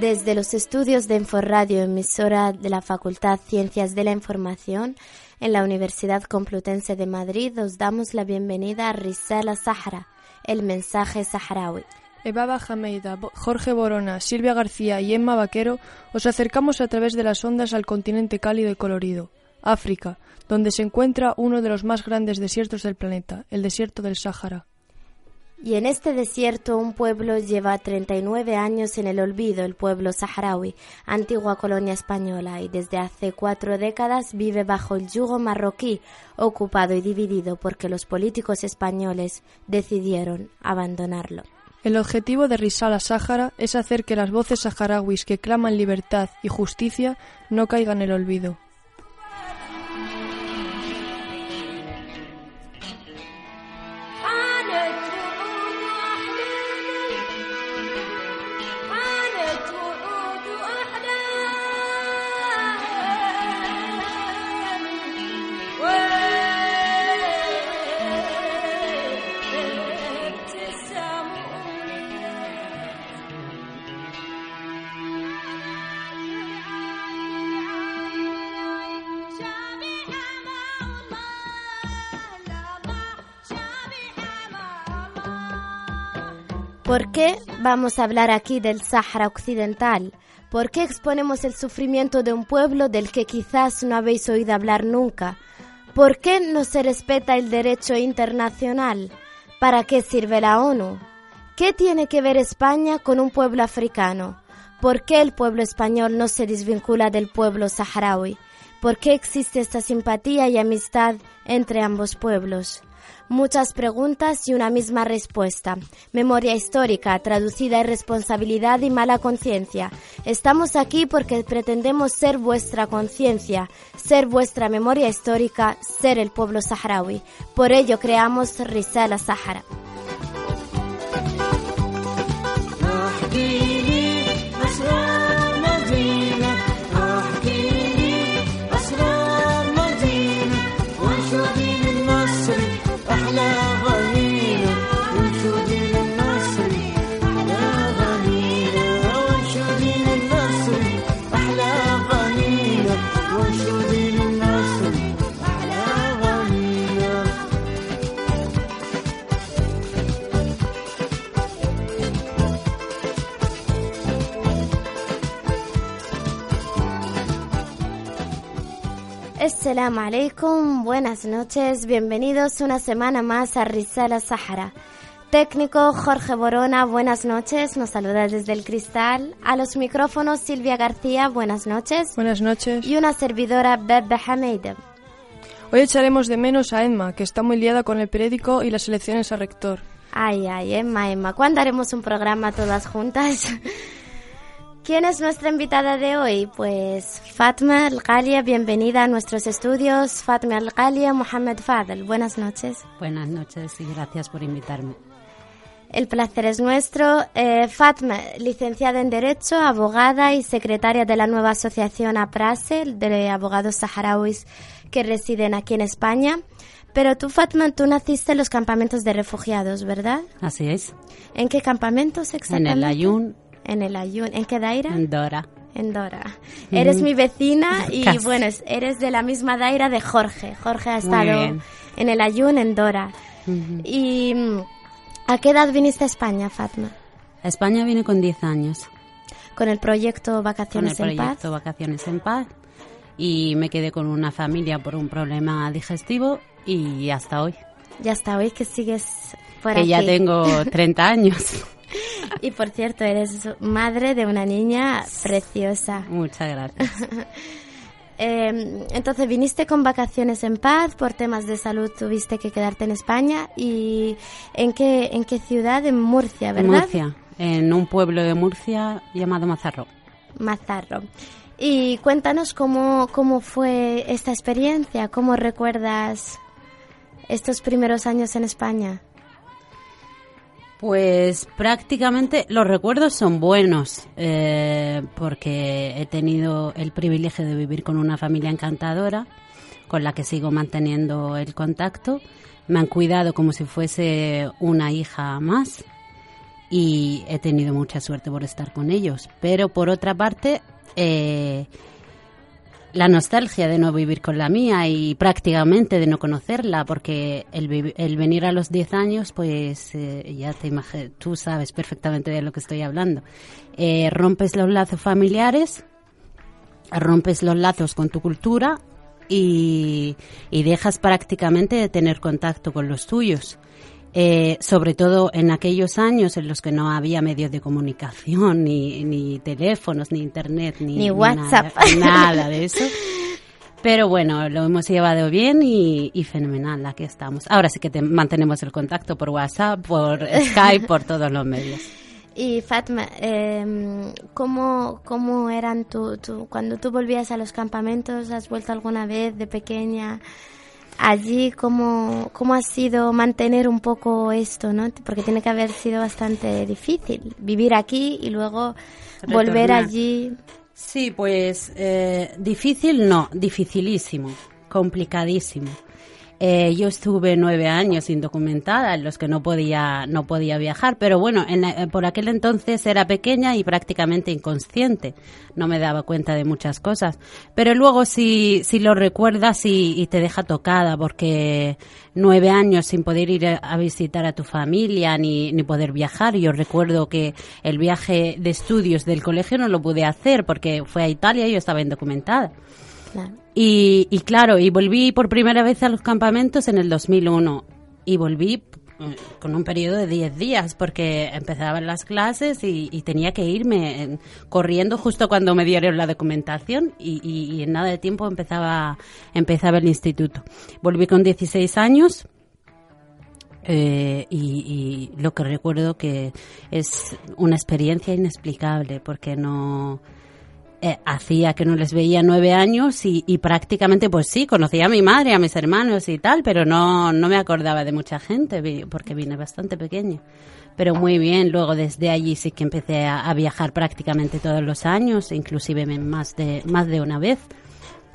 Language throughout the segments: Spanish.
Desde los estudios de Inforadio, emisora de la Facultad Ciencias de la Información, en la Universidad Complutense de Madrid, os damos la bienvenida a Risala Sahara, el mensaje saharaui. Eva Bajameida, Jorge Borona, Silvia García y Emma Vaquero os acercamos a través de las ondas al continente cálido y colorido, África, donde se encuentra uno de los más grandes desiertos del planeta, el desierto del Sáhara. Y en este desierto un pueblo lleva 39 años en el olvido, el pueblo saharaui, antigua colonia española, y desde hace cuatro décadas vive bajo el yugo marroquí, ocupado y dividido porque los políticos españoles decidieron abandonarlo. El objetivo de Risala Sáhara es hacer que las voces saharauis que claman libertad y justicia no caigan en el olvido. ¿Por qué vamos a hablar aquí del Sáhara Occidental? ¿Por qué exponemos el sufrimiento de un pueblo del que quizás no habéis oído hablar nunca? ¿Por qué no se respeta el derecho internacional? ¿Para qué sirve la ONU? ¿Qué tiene que ver España con un pueblo africano? ¿Por qué el pueblo español no se desvincula del pueblo saharaui? ¿Por qué existe esta simpatía y amistad entre ambos pueblos? Muchas preguntas y una misma respuesta. Memoria histórica, traducida en responsabilidad y mala conciencia. Estamos aquí porque pretendemos ser vuestra conciencia, ser vuestra memoria histórica, ser el pueblo saharaui. Por ello creamos Risala Sahara. Assalamu alaikum, buenas noches, bienvenidos una semana más a Risala Sahara. Técnico Jorge Borona, buenas noches, nos saluda desde el cristal. A los micrófonos Silvia García, buenas noches. Buenas noches. Y una servidora Bebe Hameida. Hoy echaremos de menos a Emma, que está muy liada con el periódico y las elecciones a rector. Ay, ay, Emma, Emma, ¿cuándo haremos un programa todas juntas? ¿Quién es nuestra invitada de hoy? Pues Fatma Al-Ghalia, bienvenida a nuestros estudios. Fatma Al-Ghalia, Mohamed Fadel, buenas noches. Buenas noches y gracias por invitarme. El placer es nuestro. Eh, Fatma, licenciada en Derecho, abogada y secretaria de la nueva asociación APRASE, de abogados saharauis que residen aquí en España. Pero tú, Fatma, tú naciste en los campamentos de refugiados, ¿verdad? Así es. ¿En qué campamentos exactamente? En el Ayun en el ayun. ¿En qué daira? En Dora. En Dora. Eres mi vecina y bueno, eres de la misma daira de Jorge. Jorge ha estado en el ayun en Dora. ¿Y mm, a qué edad viniste a España, Fatma? A España vine con 10 años. ¿Con el proyecto Vacaciones con el en proyecto Paz? Vacaciones en Paz. Y me quedé con una familia por un problema digestivo y hasta hoy. Ya hasta hoy que sigues por que aquí. ya tengo 30 años. y por cierto, eres madre de una niña preciosa. Muchas gracias. Eh, entonces viniste con vacaciones en paz, por temas de salud tuviste que quedarte en España y ¿en qué, en qué ciudad? En Murcia, En ¿verdad? Murcia, en un pueblo de Murcia llamado Mazarro. Mazarro. Y cuéntanos cómo, cómo fue esta experiencia, cómo recuerdas estos primeros años en España. Pues prácticamente los recuerdos son buenos, eh, porque he tenido el privilegio de vivir con una familia encantadora, con la que sigo manteniendo el contacto. Me han cuidado como si fuese una hija más y he tenido mucha suerte por estar con ellos. Pero por otra parte, eh, la nostalgia de no vivir con la mía y prácticamente de no conocerla, porque el, el venir a los 10 años, pues eh, ya te imagi- tú sabes perfectamente de lo que estoy hablando. Eh, rompes los lazos familiares, rompes los lazos con tu cultura y, y dejas prácticamente de tener contacto con los tuyos. Eh, sobre todo en aquellos años en los que no había medios de comunicación, ni, ni teléfonos, ni internet, ni, Ni WhatsApp. Nada, nada de eso. Pero bueno, lo hemos llevado bien y, y fenomenal, aquí estamos. Ahora sí que te- mantenemos el contacto por WhatsApp, por Skype, por todos los medios. Y Fatma, eh, ¿cómo, ¿cómo eran tú, tú, cuando tú volvías a los campamentos? ¿Has vuelto alguna vez de pequeña allí? ¿Cómo, cómo ha sido mantener un poco esto? ¿no? Porque tiene que haber sido bastante difícil vivir aquí y luego volver allí. Sí, pues eh, difícil no, dificilísimo, complicadísimo. Eh, yo estuve nueve años indocumentada, en los que no podía, no podía viajar, pero bueno, en la- por aquel entonces era pequeña y prácticamente inconsciente, no me daba cuenta de muchas cosas. Pero luego si, si lo recuerdas y, y te deja tocada, porque nueve años sin poder ir a visitar a tu familia ni, ni poder viajar, yo recuerdo que el viaje de estudios del colegio no lo pude hacer porque fue a Italia y yo estaba indocumentada. Y, claro, y volví por primera vez a los campamentos en el 2001. Y volví eh, con un periodo de 10 días porque empezaban las clases y, tenía que irme en- corriendo justo cuando me dieron la documentación y, y- y en nada de tiempo empezaba, empezaba el instituto. Volví con 16 años eh, y, y lo que recuerdo que es una experiencia inexplicable porque no eh, hacía que no les veía nueve años y, prácticamente pues sí conocía a mi madre a mis hermanos y tal pero no no me acordaba de mucha gente porque vine bastante pequeña pero muy bien luego desde allí sí que empecé a, viajar prácticamente todos los años inclusive más de más de una vez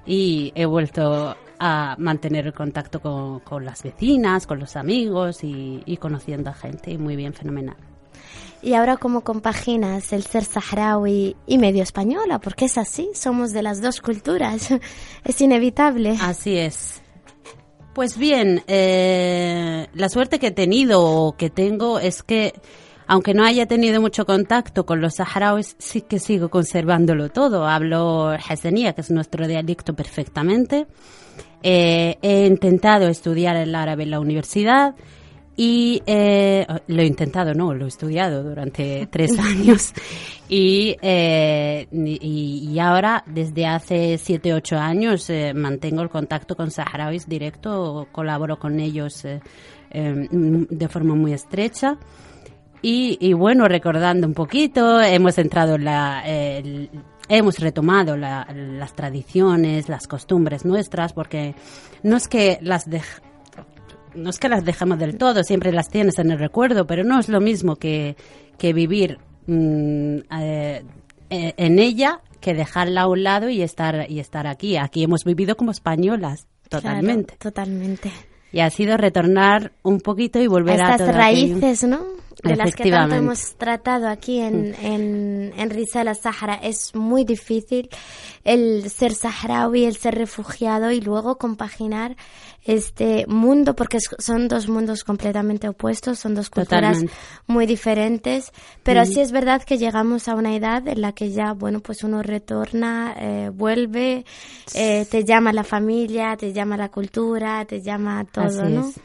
y he vuelto a mantener el contacto con, con las vecinas, con los amigos y, y conociendo a gente y muy bien, fenomenal. Y ahora, ¿cómo compaginas el ser saharaui y medio española? Porque es así, somos de las dos culturas. Es inevitable. Así es. Pues bien, eh, la suerte que he tenido o que tengo es que, aunque no haya tenido mucho contacto con los saharauis, sí que sigo conservándolo todo. Hablo hasanía, que es nuestro dialecto perfectamente. Eh, he intentado estudiar el árabe en la universidad y eh, lo he intentado, no, lo he estudiado durante tres años y, eh, y, y ahora desde hace siete, ocho años eh, mantengo el contacto con saharauis directo, colaboro con ellos eh, eh, de forma muy estrecha. Y, y bueno, recordando un poquito, hemos entrado en la, el- hemos retomado la- las tradiciones, las costumbres nuestras, porque no es que las dej- no es que las dejemos del todo, siempre las tienes en el recuerdo, pero no es lo mismo que, que vivir mm, eh, eh, en ella que dejarla a un lado y estar y estar aquí. Aquí hemos vivido como españolas, totalmente. Claro, totalmente. Y ha sido retornar un poquito y volver a, a estas aquello. raíces, ¿no? De las que tanto. Mm. hemos tratado aquí en, en, en Risala Sahara. Es muy difícil el ser saharaui, el ser refugiado y luego compaginar este mundo, porque son dos mundos completamente opuestos, son dos culturas Totalmente. muy diferentes. Pero sí es verdad que llegamos a una edad en la que ya, bueno, pues uno retorna, eh, vuelve, eh, te llama la familia, te llama la cultura, te llama todo, Así ¿no? es.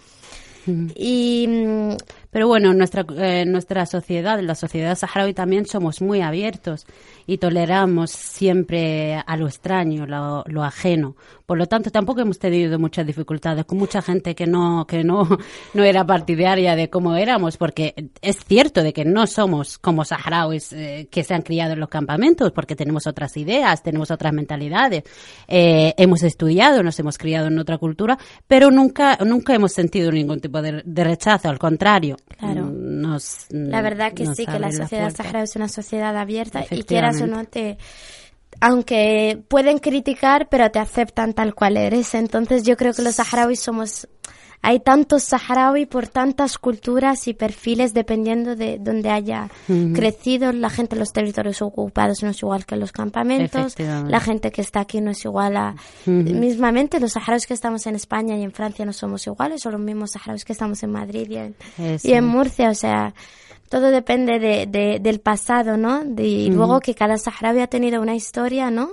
Mm. Y mm, Pero bueno, en nuestra, eh, nuestra sociedad, la sociedad saharaui también somos muy abiertos y toleramos siempre a lo extraño, lo, lo, ajeno. Por lo tanto, tampoco hemos tenido muchas dificultades con mucha gente que no, que no, no era partidaria de cómo éramos, porque es cierto de que no somos como saharauis eh, que se han criado en los campamentos, porque tenemos otras ideas, tenemos otras mentalidades, eh, hemos estudiado, nos hemos criado en otra cultura, pero nunca, nunca hemos sentido ningún tipo de, de rechazo, al contrario. Claro. Nos, la verdad que sí, que la sociedad la saharaui es una sociedad abierta y quieras o no te aunque pueden criticar, pero te aceptan tal cual eres. Entonces yo creo que los saharauis somos hay tantos saharaui por tantas culturas y perfiles dependiendo de donde haya uh -huh. crecido. La gente en los territorios ocupados no es igual que en los campamentos. La gente que está aquí no es igual a... Uh -huh. Mismamente, los saharauis que estamos en España y en Francia no somos iguales, son los mismos saharauis que estamos en Madrid y en, y en Murcia. O sea, todo depende de, de, del pasado, ¿no? De, y uh -huh. luego que cada saharaui ha tenido una historia, ¿no?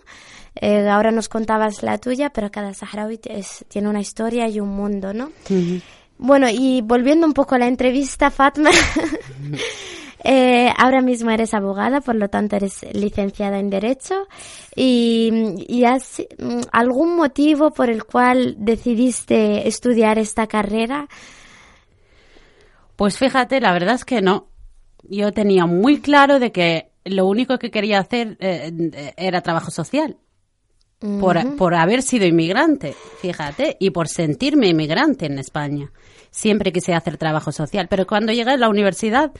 Eh, ahora nos contabas la tuya, pero cada saharaui es, tiene una historia y un mundo, ¿no? Uh -huh. Bueno, y volviendo un poco a la entrevista, Fatma, eh, ahora mismo eres abogada, por lo tanto eres licenciada en Derecho. ¿Y, y has algún motivo por el cual decidiste estudiar esta carrera? Pues fíjate, la verdad es que no. Yo tenía muy claro de que lo único que quería hacer eh, era trabajo social por, por, haber sido inmigrante, fíjate, y por sentirme inmigrante en España. Siempre quise hacer trabajo social, pero cuando llegué a la universidad,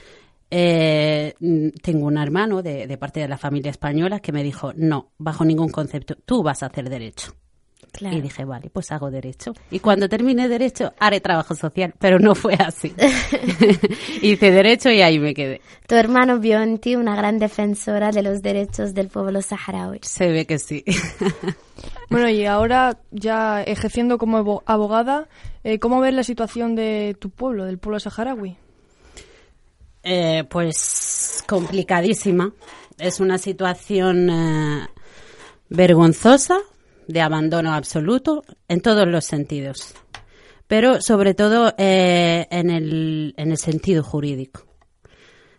eh, tengo un hermano de, de, parte de la familia española que me dijo, no, bajo ningún concepto, tú vas a hacer derecho. Claro. Y dije, vale, pues hago derecho. Y cuando termine derecho, haré trabajo social, pero no fue así. Hice derecho y ahí me quedé. Tu hermano vio en ti una gran defensora de los derechos del pueblo saharaui. Se ve que sí. bueno, y ahora ya ejerciendo como abogada, eh, ¿cómo ves la situación de tu pueblo, del pueblo saharaui? Eh, pues complicadísima. Es una situación eh, vergonzosa de abandono absoluto en todos los sentidos, pero sobre todo eh, en, el, en el sentido jurídico.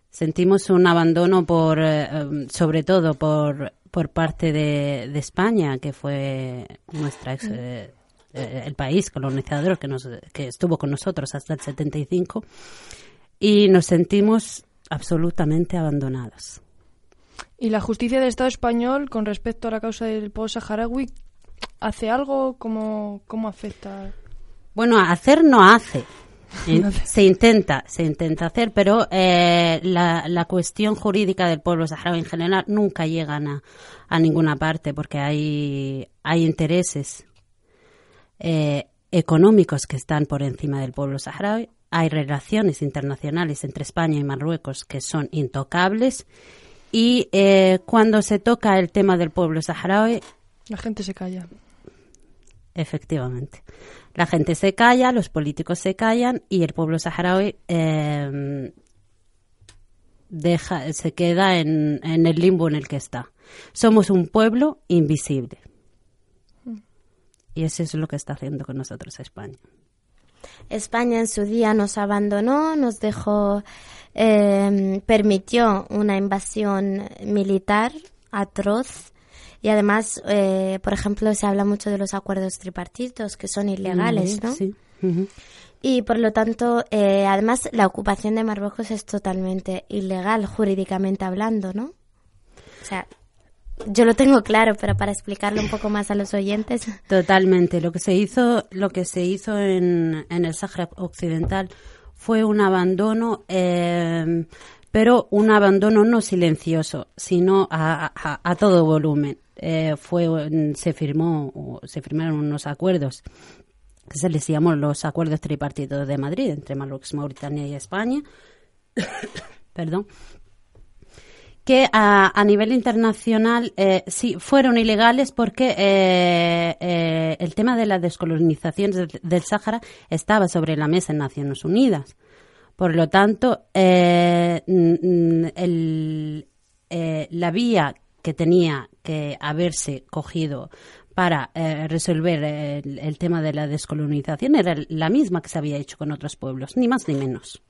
Sentimos un abandono por, eh, sobre todo por, por parte de, de, España, que fue nuestra ex, eh, el país colonizador que, nos, que estuvo con nosotros hasta el 75, y nos sentimos absolutamente abandonados. ¿Y la justicia del Estado español con respecto a la causa del pueblo saharaui hace algo? ¿Cómo, cómo afecta? Bueno, hacer no hace. se intenta, se intenta hacer, pero eh, la, la, cuestión jurídica del pueblo saharaui en general nunca llegan a, a ninguna parte porque hay, hay intereses eh, económicos que están por encima del pueblo saharaui, hay relaciones internacionales entre España y Marruecos que son intocables y eh, cuando se toca el tema del pueblo saharaui la gente se calla. Efectivamente. La gente se calla, los políticos se callan y el pueblo saharaui eh, deja, se queda en, en, el limbo en el que está. Somos un pueblo invisible. Y eso es lo que está haciendo con nosotros España. España en su día nos abandonó, nos dejó, eh, permitió una invasión militar atroz y además, eh, por ejemplo, se habla mucho de los acuerdos tripartitos que son ilegales, ¿no? Sí. Uh -huh. Y por lo tanto, eh, además, la ocupación de Marruecos es totalmente ilegal, jurídicamente hablando, ¿no? O sea, yo lo tengo claro, pero para explicarlo un poco más a los oyentes. Totalmente. Lo que se hizo, lo que se hizo en, en el Sahara Occidental fue un abandono eh, pero un abandono no silencioso, sino a, a, a todo volumen. Eh, fue, se firmó, se firmaron unos acuerdos que se les llamó los acuerdos tripartitos de Madrid entre Marruecos, Mauritania y España. Perdón. Que a, nivel internacional eh, sí fueron ilegales porque eh, eh, el tema de la descolonización del, del Sáhara estaba sobre la mesa en Naciones Unidas. Por lo tanto, el, la vía que tenía que haberse cogido para eh, resolver el, el, tema de la descolonización era la misma que se había hecho con otros pueblos, ni más ni menos.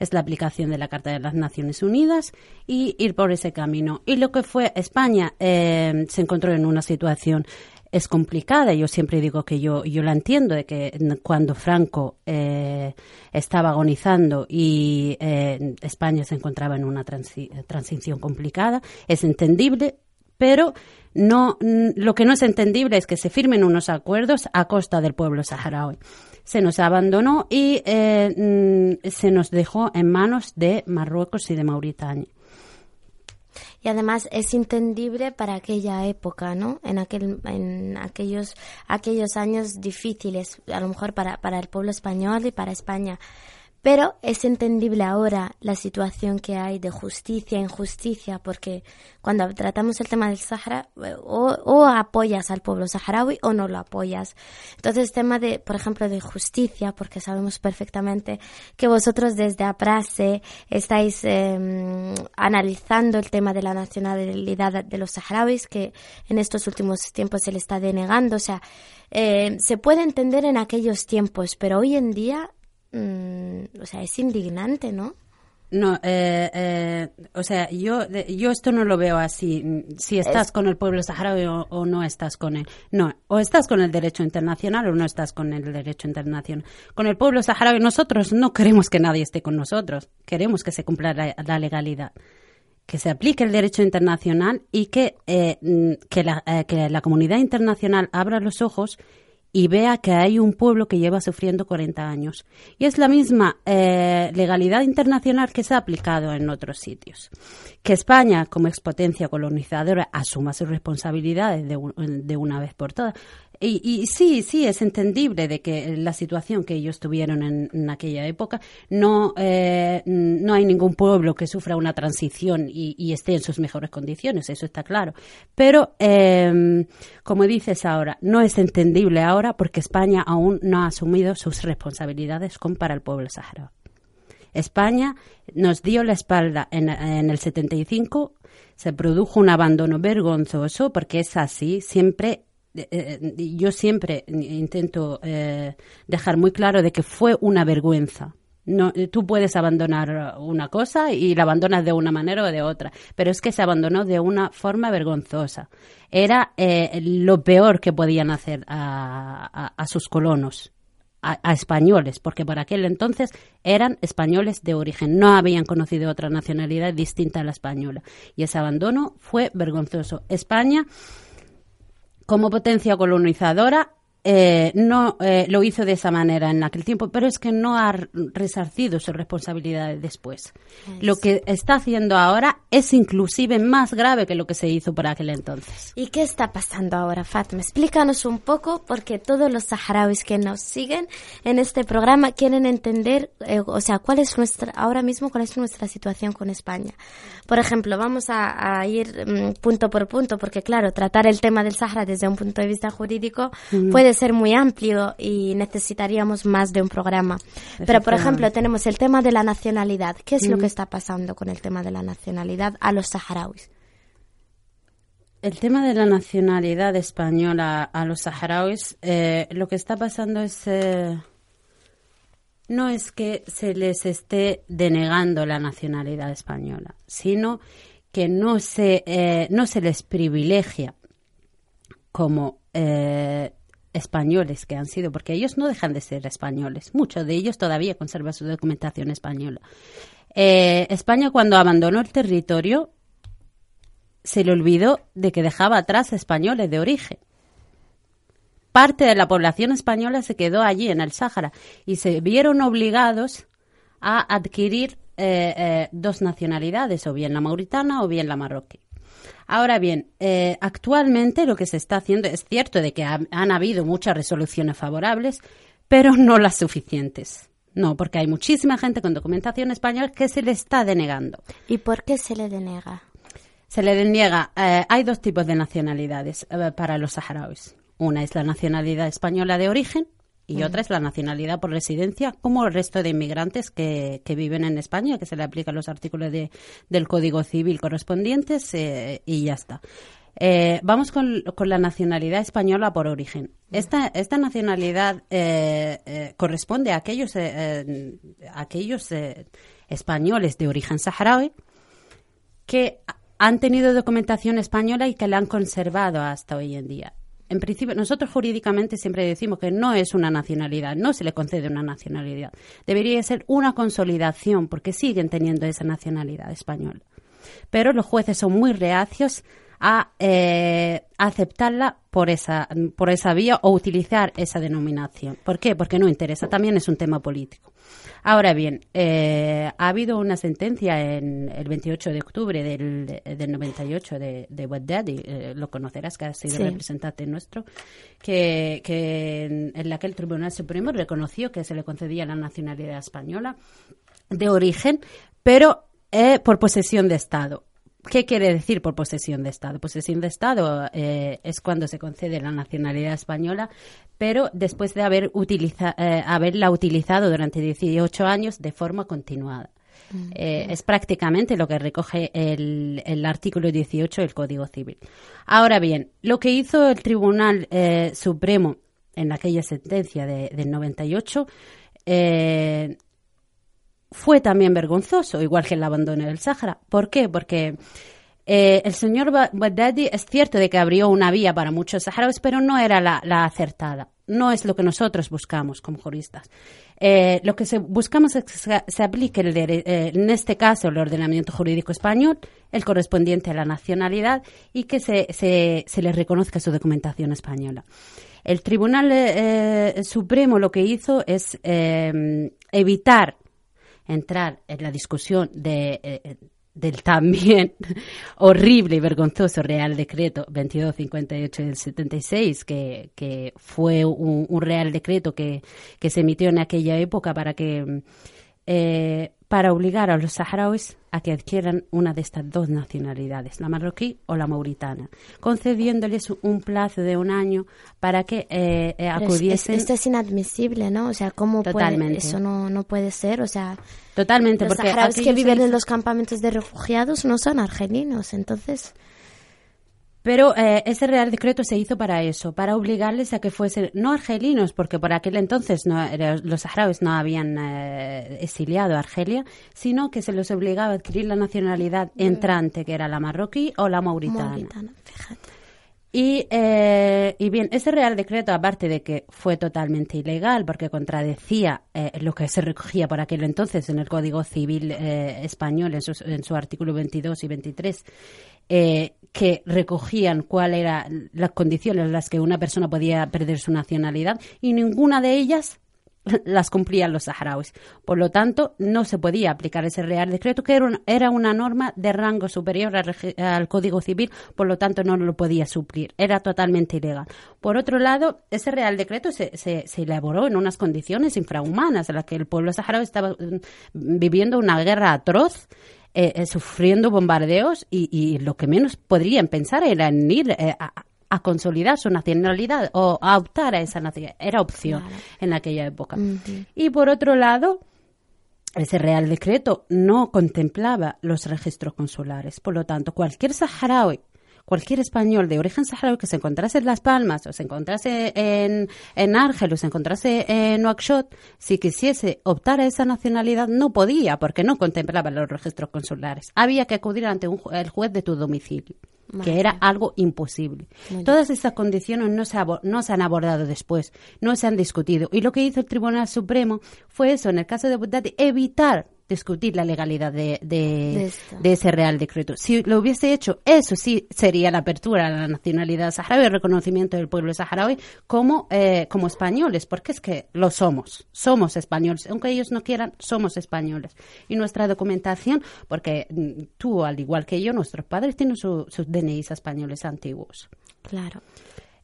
es la aplicación de la Carta de las Naciones Unidas y ir por ese camino. Y lo que fue España eh, se encontró en una situación es complicada. Yo siempre digo que yo, yo la entiendo de que cuando Franco eh, estaba agonizando y eh, España se encontraba en una transición complicada, es entendible, pero no, lo que no es entendible es que se firmen unos acuerdos a costa del pueblo saharaui. Se nos abandonó y eh, mm, se nos dejó en manos de Marruecos y de Mauritania y además es entendible para aquella época, ¿no? En aquel en aquellos aquellos años difíciles, a lo mejor para para el pueblo español y para España. Pero es entendible ahora la situación que hay de justicia e injusticia, porque cuando tratamos el tema del Sahara, o, apoyas al pueblo saharaui o no lo apoyas. Entonces, tema de, por ejemplo, de justicia, porque sabemos perfectamente que vosotros desde APRASE estáis em, analizando el tema de la nacionalidad de los saharauis, que en estos últimos tiempos se le está denegando. O sea, eh, se puede entender en aquellos tiempos, pero hoy en día Mm, o sea, es indignante, ¿no? No, eh, eh, o sea, yo, yo esto no lo veo así. Si estás con el pueblo saharaui o, no estás con él. No, o estás con el derecho internacional o no estás con el derecho internacional. Con el pueblo saharaui nosotros no queremos que nadie esté con nosotros. Queremos que se cumpla la, legalidad, que se aplique el derecho internacional y que, eh, que, la, que la comunidad internacional abra los ojos y vea que hay un pueblo que lleva sufriendo 40 años. Y es la misma eh, legalidad internacional que se ha aplicado en otros sitios. Que España, como expotencia colonizadora, asuma sus responsabilidades de, de una vez por todas. Y, sí, sí, es entendible de que la situación que ellos tuvieron en, aquella época, no, eh, no hay ningún pueblo que sufra una transición y, esté en sus mejores condiciones, eso está claro. Pero, em, como dices ahora, no es entendible ahora porque España aún no ha asumido sus responsabilidades con para el pueblo saharaui. España nos dio la espalda en, en, el 75, se produjo un abandono vergonzoso, porque es así, siempre yo siempre intento eh, dejar muy claro de que fue una vergüenza. No, tú puedes abandonar una cosa y la abandonas de una manera o de otra, pero es que se abandonó de una forma vergonzosa. Era lo peor que podían hacer a, sus colonos, a, a, españoles, porque por aquel entonces eran españoles de origen, no habían conocido otra nacionalidad distinta a la española. Y ese abandono fue vergonzoso. España como potencia colonizadora eh, no eh, lo hizo de esa manera en aquel tiempo, pero es que no ha resarcido sus responsabilidades después. Lo que está haciendo ahora es inclusive más grave que lo que se hizo por aquel entonces. ¿Y qué está pasando ahora, Fatma? Explícanos un poco, porque todos los saharauis que nos siguen en este programa quieren entender, eh, o sea, cuál es nuestra, ahora mismo, cuál es nuestra situación con España. Por ejemplo, vamos a, ir mm, punto por punto, porque claro, tratar el tema del Sahara desde un punto de vista jurídico puede ser muy amplio y necesitaríamos más de un programa. Pero, por ejemplo, tenemos el tema de la nacionalidad. ¿Qué es lo que está pasando con el tema de la nacionalidad a los saharauis? El tema de la nacionalidad española a los saharauis, eh, lo que está pasando es... Eh, no es que se les esté denegando la nacionalidad española, sino que no se, eh, no se les privilegia como españoles que han sido, porque ellos no dejan de ser españoles. Muchos de ellos todavía conservan su documentación española. Eh, España cuando abandonó el territorio se le olvidó de que dejaba atrás españoles de origen. Parte de la población española se quedó allí en el Sáhara y se vieron obligados a adquirir eh, eh, dos nacionalidades, o bien la mauritana o bien la marroquí. Ahora bien, eh, actualmente lo que se está haciendo es cierto de que han habido muchas resoluciones favorables, pero no las suficientes. No, porque hay muchísima gente con documentación española que se le está denegando. ¿Y por qué se le denega? Se le deniega. Eh, hay dos tipos de nacionalidades eh, para los saharauis. Una es la nacionalidad española de origen, y otra es la nacionalidad por residencia, como el resto de inmigrantes que, que viven en España, que se le aplican los artículos de, del Código Civil correspondientes eh, y ya está. Eh, vamos con, con, la nacionalidad española por origen. Esta, esta nacionalidad eh, corresponde a aquellos, aquellos españoles de origen saharaui que han tenido documentación española y que la han conservado hasta hoy en día. En principio, nosotros jurídicamente siempre decimos que no es una nacionalidad, no se le concede una nacionalidad. Debería ser una consolidación, porque siguen teniendo esa nacionalidad española. Pero los jueces son muy reacios a eh, aceptarla por esa, por esa vía o utilizar esa denominación. ¿Por qué? Porque no interesa, también es un tema político. Ahora bien, eh, ha habido una sentencia en el 28 de octubre del, del 98 de, de Wet Daddy, eh, lo conocerás, que ha sido representante nuestro, que, que en, en la que el Tribunal Supremo reconoció que se le concedía la nacionalidad española de origen, pero eh, por posesión de Estado. ¿Qué quiere decir por posesión de Estado? Posesión de Estado eh, es cuando se concede la nacionalidad española, pero después de haber utiliza, eh, haberla utilizado durante 18 años de forma continuada. Eh, es prácticamente lo que recoge el, el, artículo 18 del Código Civil. Ahora bien, lo que hizo el Tribunal Supremo en aquella sentencia de, del 98 eh, fue también vergonzoso, igual que el abandono del Sáhara. ¿Por qué? Porque eh, el señor Baghdadi es cierto de que abrió una vía para muchos saharauis, pero no era la, acertada. No es lo que nosotros buscamos como juristas. Eh, lo que se, buscamos es que se, aplique, eh, en este caso, el ordenamiento jurídico español, el correspondiente a la nacionalidad, y que se, se, le reconozca su documentación española. El Tribunal Supremo lo que hizo es evitar entrar en la discusión de, eh, del también horrible y vergonzoso Real Decreto 2258 del 76, que, que fue un, un Real Decreto que, que, se emitió en aquella época para que eh, para obligar a los saharauis a que adquieran una de estas dos nacionalidades, la marroquí o la mauritana, concediéndoles un plazo de un año para que eh, eh, acudiesen. esto es inadmisible, ¿no? O sea, ¿cómo Totalmente. puede, eso no, no puede ser? O sea, Totalmente, los porque saharauis que viven en los campamentos de refugiados no son argelinos, entonces. Pero eh, ese Real Decreto se hizo para eso, para obligarles a que fuesen no argelinos, porque por aquel entonces no, los saharauis no habían eh, exiliado a Argelia, sino que se les obligaba a adquirir la nacionalidad entrante, que era la marroquí o la mauritana. Mauritana, fíjate. Y, eh, y, bien, ese Real Decreto, aparte de que fue totalmente ilegal porque contradecía eh, lo que se recogía por aquel entonces en el Código Civil eh, español, en su, en su, artículo 22 y 23, eh, que recogían cuáles eran las condiciones en las que una persona podía perder su nacionalidad, y ninguna de ellas las cumplían los saharauis. Por lo tanto, no se podía aplicar ese Real Decreto, que era una, norma de rango superior al, al, Código Civil, por lo tanto no lo podía suplir. Era totalmente ilegal. Por otro lado, ese Real Decreto se, se, elaboró en unas condiciones infrahumanas, en las que el pueblo saharaui estaba viviendo una guerra atroz. Eh, eh, sufriendo bombardeos y, y, lo que menos podrían pensar era en ir eh, a, a consolidar su nacionalidad o a optar a esa nacionalidad. Era opción claro. en aquella época. Uh -huh. Y por otro lado, ese Real Decreto no contemplaba los registros consulares. Por lo tanto, cualquier saharaui cualquier español de origen saharaui que se encontrase en Las Palmas o se encontrase en, en Argel o se encontrase en Nouakchott, si quisiese optar a esa nacionalidad no podía porque no contemplaba los registros consulares. Había que acudir ante un, el juez de tu domicilio que era algo imposible. Todas estas condiciones no se, no se, han abordado después, no se han discutido. Y lo que hizo el Tribunal Supremo fue eso, en el caso de Baghdadi, evitar discutir la legalidad de, de, de, de, ese Real Decreto. Si lo hubiese hecho, eso sí sería la apertura a la nacionalidad saharaui, el reconocimiento del pueblo saharaui como, eh, como españoles, porque es que lo somos, somos españoles, aunque ellos no quieran, somos españoles. Y nuestra documentación, porque tú, al igual que yo, nuestros padres tienen su, sus DNIs españoles antiguos. Claro.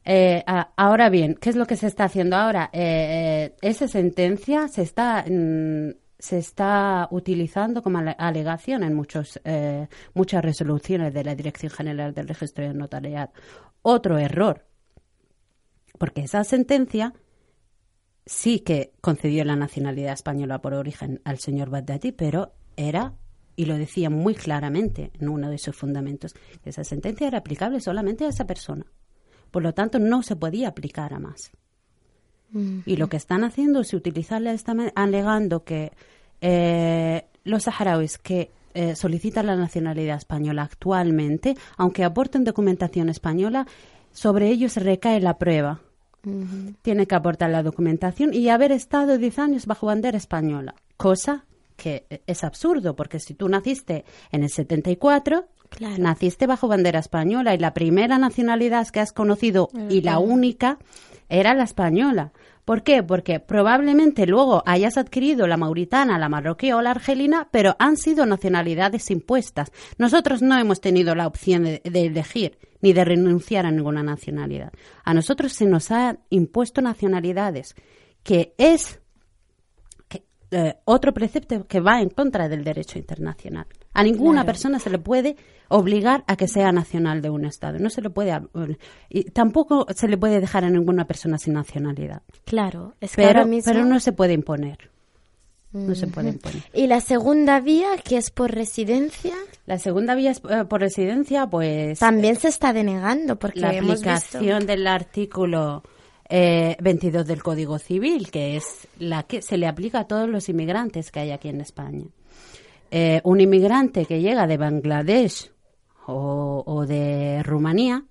Eh, ahora bien, ¿qué es lo que se está haciendo ahora? Eh, esa sentencia se está... Mm, se está utilizando como alegación en muchos, eh, muchas resoluciones de la Dirección General del Registro de Notariado. Otro error, porque esa sentencia sí que concedió la nacionalidad española por origen al señor Baghdadi, pero era, y lo decía muy claramente en uno de sus fundamentos, que esa sentencia era aplicable solamente a esa persona. Por lo tanto, no se podía aplicar a más. Y lo que están haciendo es utilizarla esta alegando que eh, los saharauis que eh, solicitan la nacionalidad española actualmente, aunque aporten documentación española, sobre ellos recae la prueba. Tiene que aportar la documentación y haber estado 10 años bajo bandera española, cosa que es absurdo, porque si tú naciste en el 74, naciste bajo bandera española y la primera nacionalidad que has conocido y la única era la española. ¿Por qué? Porque probablemente luego hayas adquirido la mauritana, la marroquí o la argelina, pero han sido nacionalidades impuestas. Nosotros no hemos tenido la opción de, elegir ni de renunciar a ninguna nacionalidad. A nosotros se nos han impuesto nacionalidades, que es eh, otro precepto que va en contra del derecho internacional. A ninguna persona se le puede obligar a que sea nacional de un Estado. No se le puede. Y tampoco se le puede dejar a ninguna persona sin nacionalidad. Claro, es que pero, pero no se puede imponer. No se puede imponer. ¿Y la segunda vía, que es por residencia? La segunda vía es eh, por residencia, pues... También se está denegando, porque La aplicación del artículo 22 eh, del Código Civil, que es la que se le aplica a todos los inmigrantes que hay aquí en España. Eh, un inmigrante que llega de Bangladesh o, de Rumanía,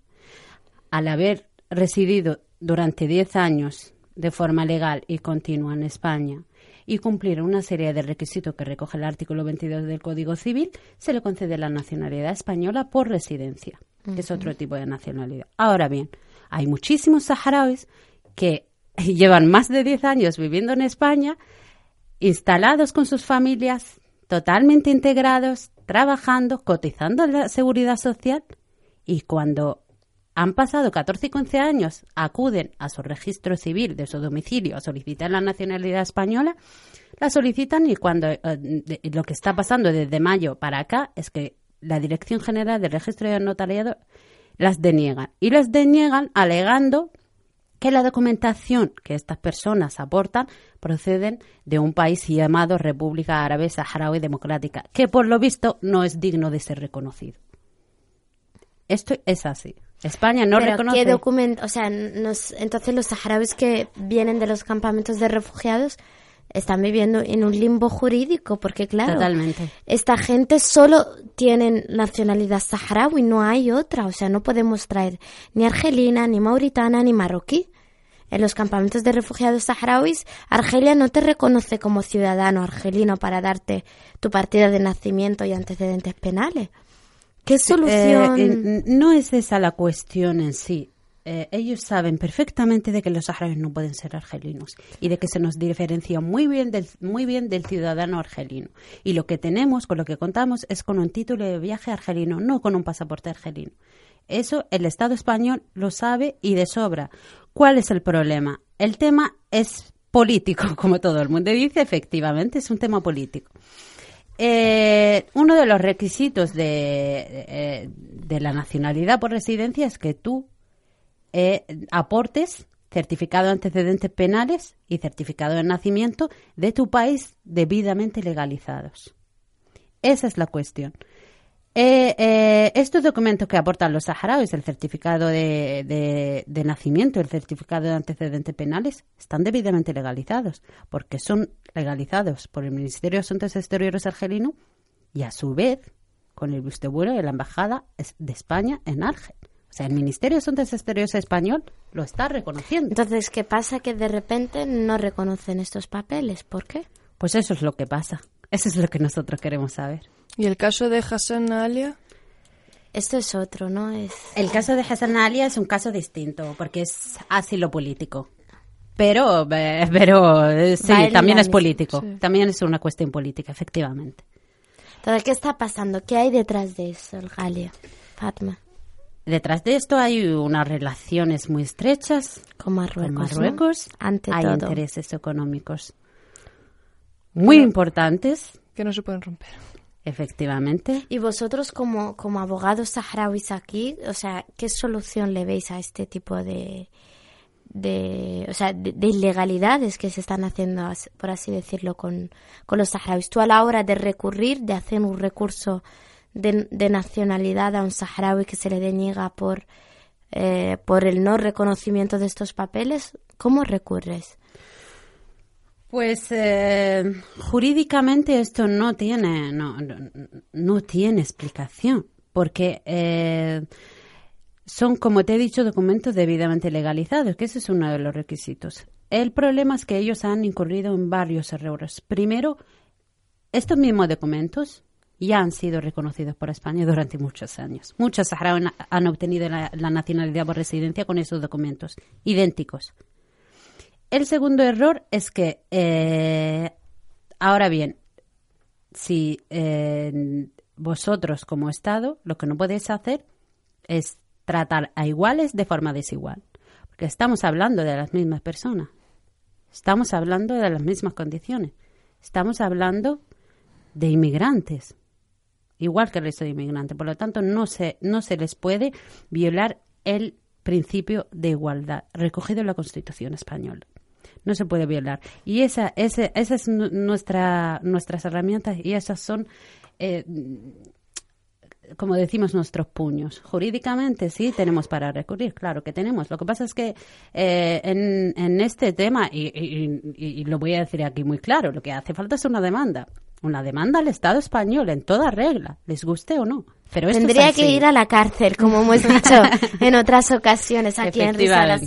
al haber residido durante 10 años de forma legal y continua en España y cumplir una serie de requisitos que recoge el artículo 22 del Código Civil, se le concede la nacionalidad española por residencia, que es otro tipo de nacionalidad. Ahora bien, hay muchísimos saharauis que llevan más de 10 años viviendo en España, instalados con sus familias, totalmente integrados, trabajando, cotizando en la seguridad social. Y cuando han pasado 14 y 15 años, acuden a su registro civil de su domicilio a solicitar la nacionalidad española, la solicitan y cuando eh, lo que está pasando desde mayo para acá es que la Dirección General del Registro de Notariado las deniegan. Y las deniegan alegando que la documentación que estas personas aportan proceden de un país llamado República Árabe Saharaui Democrática, que por lo visto no es digno de ser reconocido. Esto es así. España no reconoce. ¿Qué documento? O sea, entonces los saharauis que vienen de los campamentos de refugiados están viviendo en un limbo jurídico, porque claro, Totalmente. esta gente solo tiene nacionalidad saharaui, no hay otra, o sea, no podemos traer ni argelina, ni mauritana, ni marroquí. En los campamentos de refugiados saharauis, Argelia no te reconoce como ciudadano argelino para darte tu partida de nacimiento y antecedentes penales. ¿Qué eh, solución? Eh, no es esa la cuestión en sí. Eh, ellos saben perfectamente de que los saharauis no pueden ser argelinos y de que se nos diferencia muy bien del, muy bien del ciudadano argelino. Y lo que tenemos, con lo que contamos, es con un título de viaje argelino, no con un pasaporte argelino. Eso el Estado español lo sabe y de sobra. ¿Cuál es el problema? El tema es político, como todo el mundo dice, efectivamente, es un tema político. Eh, uno de los requisitos de, eh, de la nacionalidad por residencia es que tú eh, aportes certificado de antecedentes penales y certificado de nacimiento de tu país debidamente legalizados. Esa es la cuestión. Eh, eh, estos documentos que aportan los saharauis, el certificado de, nacimiento, el certificado de antecedentes penales, están debidamente legalizados, porque son legalizados por el Ministerio de Asuntos Exteriores argelino y a su vez con el visto bueno de la Embajada de España en Argel. O sea, el Ministerio de Asuntos Exteriores español lo está reconociendo. Entonces, ¿qué pasa que de repente no reconocen estos papeles? ¿Por qué? Pues eso es lo que pasa. Eso es lo que nosotros queremos saber. ¿Y el caso de Hassan Alia? Esto es otro, ¿no? Es... El caso de Hassan Alia es un caso distinto porque es asilo político. Pero, eh, pero eh, sí, también es político. También es una cuestión política, efectivamente. Entonces, ¿qué está pasando? ¿Qué hay detrás de eso, Galia? Fatma. Detrás de esto hay unas relaciones muy estrechas con Marruecos. Marruecos. Ante hay intereses económicos muy importantes. Que no se pueden romper. Efectivamente. Y vosotros como, como abogados saharauis aquí, o sea, ¿qué solución le veis a este tipo de, de, o sea, de, ilegalidades que se están haciendo, por así decirlo, con, con los saharauis? Tú a la hora de recurrir, de hacer un recurso de, nacionalidad a un saharaui que se le deniega por, eh, por el no reconocimiento de estos papeles, ¿cómo recurres? Pues eh, jurídicamente esto no tiene, no, no, no tiene explicación, porque eh, son, como te he dicho, documentos debidamente legalizados, que ese es uno de los requisitos. El problema es que ellos han incurrido en varios errores. Primero, estos mismos documentos ya han sido reconocidos por España durante muchos años. Muchos saharauis han obtenido la, la nacionalidad por residencia con esos documentos, idénticos. El segundo error es que, eh, ahora bien, si eh, vosotros como Estado lo que no podéis hacer es tratar a iguales de forma desigual, porque estamos hablando de las mismas personas, estamos hablando de las mismas condiciones, estamos hablando de inmigrantes, igual que el resto de inmigrantes, por lo tanto no se, no se les puede violar el principio de igualdad recogido en la Constitución española no se puede violar. Y esa, esa, esa es nuestra, nuestras herramientas y esas son, eh, como decimos, nuestros puños. Jurídicamente sí tenemos para recurrir, claro que tenemos. Lo que pasa es que eh, en, en, este tema, y lo voy a decir aquí muy claro, lo que hace falta es una demanda una demanda al Estado español en toda regla, les guste o no. Pero Tendría que ir a la cárcel, como hemos dicho en otras ocasiones aquí en Sahara.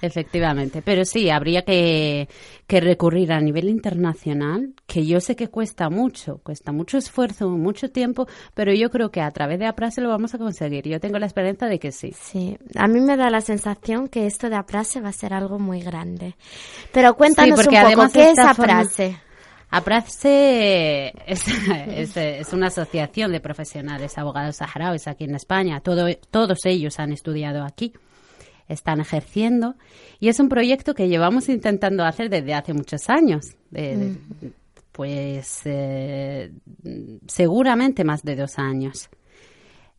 Efectivamente, pero sí, habría que, que, recurrir a nivel internacional, que yo sé que cuesta mucho, cuesta mucho esfuerzo, mucho tiempo, pero yo creo que a través de APRASE lo vamos a conseguir. Yo tengo la esperanza de que sí. Sí, a mí me da la sensación que esto de APRASE va a ser algo muy grande. Pero cuéntanos un poco, ¿qué es APRASE? APRASE es, es, es, una asociación de profesionales abogados saharauis aquí en España. Todo, todos ellos han estudiado aquí, están ejerciendo y es un proyecto que llevamos intentando hacer desde hace muchos años. De, mm. Pues eh, seguramente más de dos años.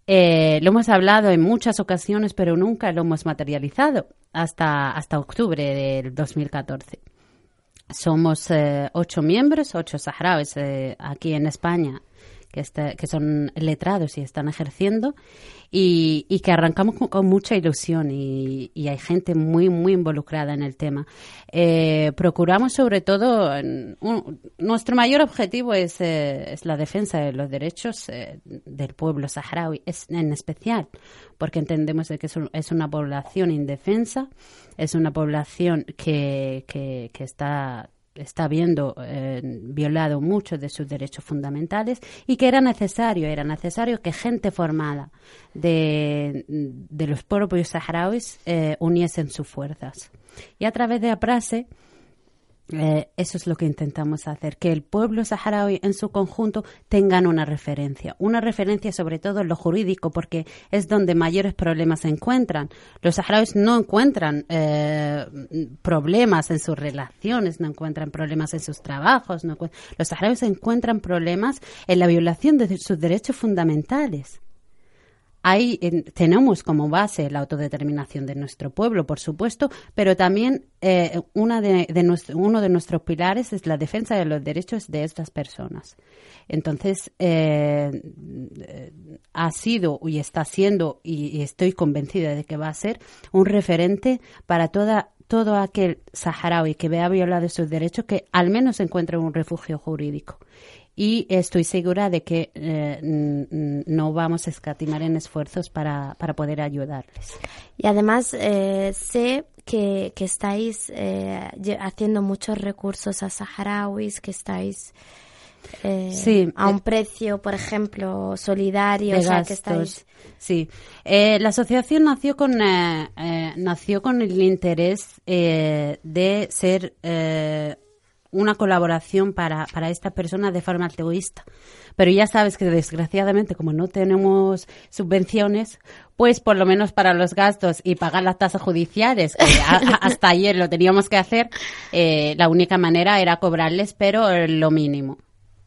Eh, lo hemos hablado en muchas ocasiones, pero nunca lo hemos materializado hasta, hasta octubre del 2014. Somos eh, ocho miembros, ocho saharauis eh, aquí en España que, este, que son letrados y están ejerciendo y, y que arrancamos con, mucha ilusión y, hay gente muy, muy involucrada en el tema. Eh, procuramos sobre todo, nuestro mayor objetivo es, eh, es, la defensa de los derechos eh, del pueblo saharaui, es, en especial porque entendemos de que es, un, es, una población indefensa, es una población que, que está está viendo eh, violado muchos de sus derechos fundamentales y que era necesario, era necesario que gente formada de, de los propios saharauis eh, uniesen sus fuerzas. Y a través de APRASE eh, eso es lo que intentamos hacer, que el pueblo saharaui en su conjunto tengan una referencia, una referencia sobre todo en lo jurídico, porque es donde mayores problemas se encuentran. Los saharauis no encuentran eh, problemas en sus relaciones, no encuentran problemas en sus trabajos, no los saharauis encuentran problemas en la violación de sus derechos fundamentales. Hay, tenemos como base la autodeterminación de nuestro pueblo, por supuesto, pero también eh, una de, uno de nuestros pilares es la defensa de los derechos de estas personas. Entonces, eh, ha sido y está siendo, y, y, estoy convencida de que va a ser, un referente para toda todo aquel saharaui que vea violado sus derechos que al menos encuentre un refugio jurídico y estoy segura de que eh, no vamos a escatimar en esfuerzos para, para poder ayudarles. Y además eh, sé que, que estáis eh, haciendo muchos recursos a saharauis, que estáis eh, sí, a un precio, por ejemplo, solidario, o sea, que estáis... Sí, eh, la asociación nació con eh, nació con el interés de ser una colaboración para, para esta persona de forma altruista. Pero ya sabes que desgraciadamente como no tenemos subvenciones, pues por lo menos para los gastos y pagar las tasas judiciales, que hasta ayer lo teníamos que hacer, eh, la única manera era cobrarles, pero lo mínimo.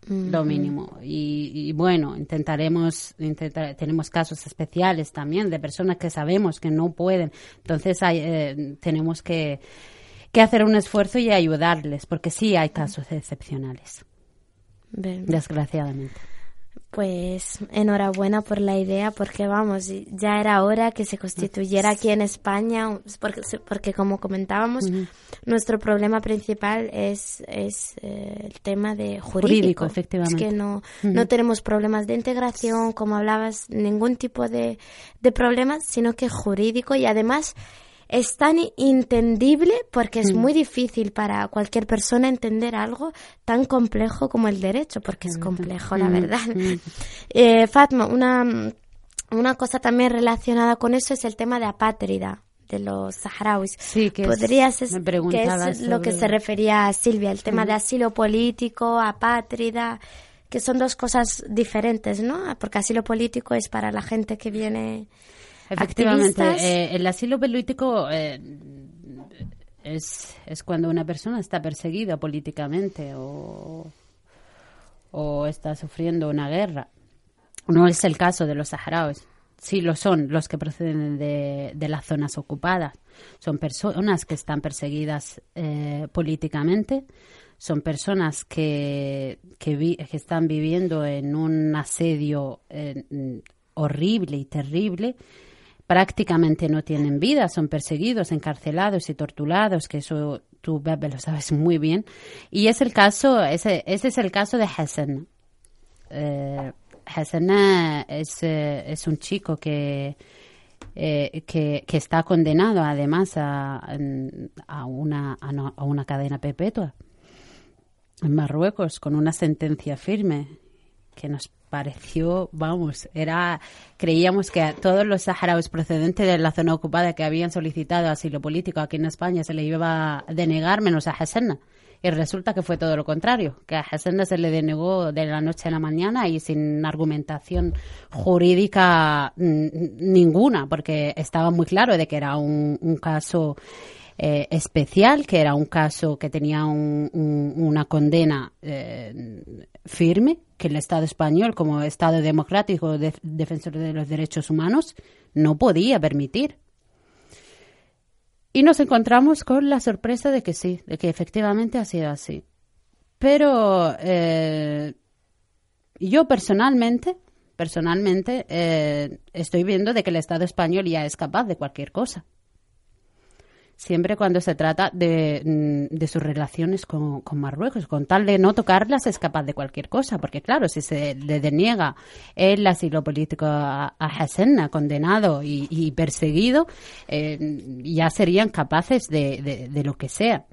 Lo mínimo. Y, y bueno, intentaremos, intentar, tenemos casos especiales también de personas que sabemos que no pueden. Entonces hay, eh, tenemos que, que hacer un esfuerzo y ayudarles, porque sí hay casos excepcionales. Bien. Desgraciadamente. Pues enhorabuena por la idea, porque vamos, ya era hora que se constituyera aquí en España, porque, porque como comentábamos, nuestro problema principal es, es eh, el tema de jurídico. efectivamente. Es que no, no tenemos problemas de integración, como hablabas, ningún tipo de, de problemas, sino que jurídico y además es tan entendible porque es mm. muy difícil para cualquier persona entender algo tan complejo como el derecho, porque es complejo, la mm, verdad. Mm. Eh, Fatma, una, una cosa también relacionada con eso es el tema de apátrida de los saharauis. Sí, que Podrías es, lo que se refería a Silvia, el tema de asilo político, apátrida, que son dos cosas diferentes, ¿no? Porque asilo político es para la gente que viene Efectivamente, eh, el asilo político eh, es, es cuando una persona está perseguida políticamente o, o está sufriendo una guerra. No es el caso de los saharauis. Sí lo son los que proceden de, de las zonas ocupadas. Son personas que están perseguidas eh, políticamente, son personas que, que, que, están viviendo en un asedio horrible y terrible prácticamente no tienen vida, son perseguidos, encarcelados y torturados, que eso tú, Bebe, lo sabes muy bien. Y es el caso, ese, es el caso de Hassan. Eh, Hassan es, eh, es un chico que, eh, que, que, está condenado además a, una, a una cadena perpetua en Marruecos con una sentencia firme que nos pareció, vamos, era, creíamos que a todos los saharauis procedentes de la zona ocupada que habían solicitado asilo político aquí en España se le iba a denegar menos a Hasenna. Y resulta que fue todo lo contrario, que a Hasenna se le denegó de la noche a la mañana y sin argumentación jurídica ninguna, porque estaba muy claro de que era un caso eh, especial, que era un caso que tenía una condena eh, firme, que el Estado español, como Estado democrático defensor de los derechos humanos, no podía permitir. Y nos encontramos con la sorpresa de que sí, de que efectivamente ha sido así. Pero eh, yo personalmente, personalmente, estoy viendo de que el Estado español ya es capaz de cualquier cosa siempre cuando se trata de, mm, de sus relaciones con, Marruecos. Con tal de no tocarlas es capaz de cualquier cosa, porque claro, si se le deniega el asilo político a, a condenado y, perseguido, eh, ya serían capaces de, de lo que sea.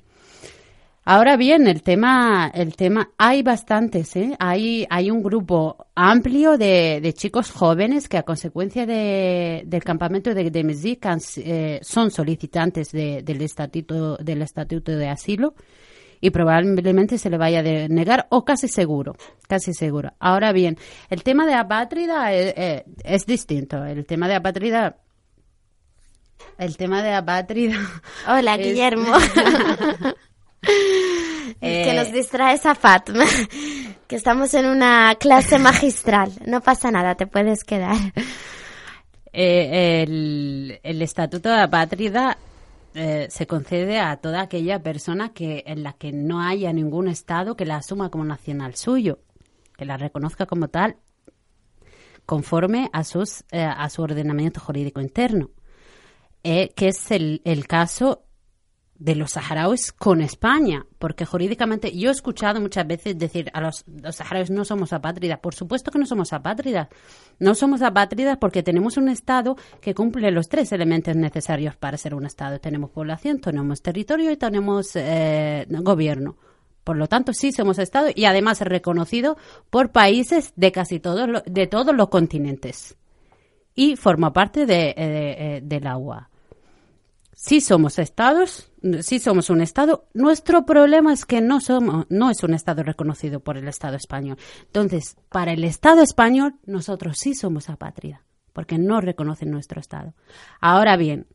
Ahora bien, el tema, el tema, hay bastantes, ¿eh? Hay, hay un grupo amplio de, de chicos jóvenes que a consecuencia de, del campamento de, de eh, son solicitantes del estatuto, del estatuto de asilo y probablemente se le vaya a denegar o casi seguro, casi seguro. Ahora bien, el tema de apátrida es, eh, es distinto. El tema de apátrida el tema de apátrida. Hola, Guillermo. que nos eh, distrae esa Fatma, que estamos en una clase magistral. No pasa nada, te puedes quedar. Eh, el, Estatuto de Apátrida eh, se concede a toda aquella persona que en la que no haya ningún Estado que la asuma como nacional suyo, que la reconozca como tal conforme a, sus, a su ordenamiento jurídico interno, que es el, el caso de los saharauis con España, porque jurídicamente yo he escuchado muchas veces decir a los, saharauis no somos apátridas. Por supuesto que no somos apátridas. No somos apátridas porque tenemos un Estado que cumple los tres elementos necesarios para ser un Estado. Tenemos población, tenemos territorio y tenemos eh, gobierno. Por lo tanto, sí somos Estado y además reconocido por países de casi todos, de todos los continentes. Y forma parte de, eh, eh, del agua. Sí somos estados, sí somos un Estado. Nuestro problema es que no somos, no es un Estado reconocido por el Estado español. Entonces, para el Estado español, nosotros sí somos apátrida, porque no reconocen nuestro Estado. Ahora bien,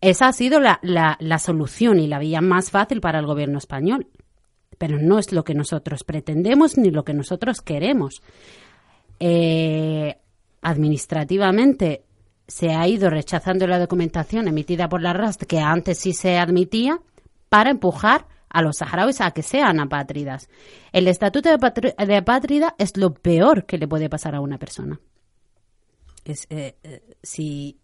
esa ha sido la, la, solución y la vía más fácil para el gobierno español, pero no es lo que nosotros pretendemos ni lo que nosotros queremos. Eh, administrativamente se ha ido rechazando la documentación emitida por la RAST, que antes sí se admitía, para empujar a los saharauis a que sean apátridas. El estatuto de, apátrida es lo peor que le puede pasar a una persona. Es, eh, eh, si,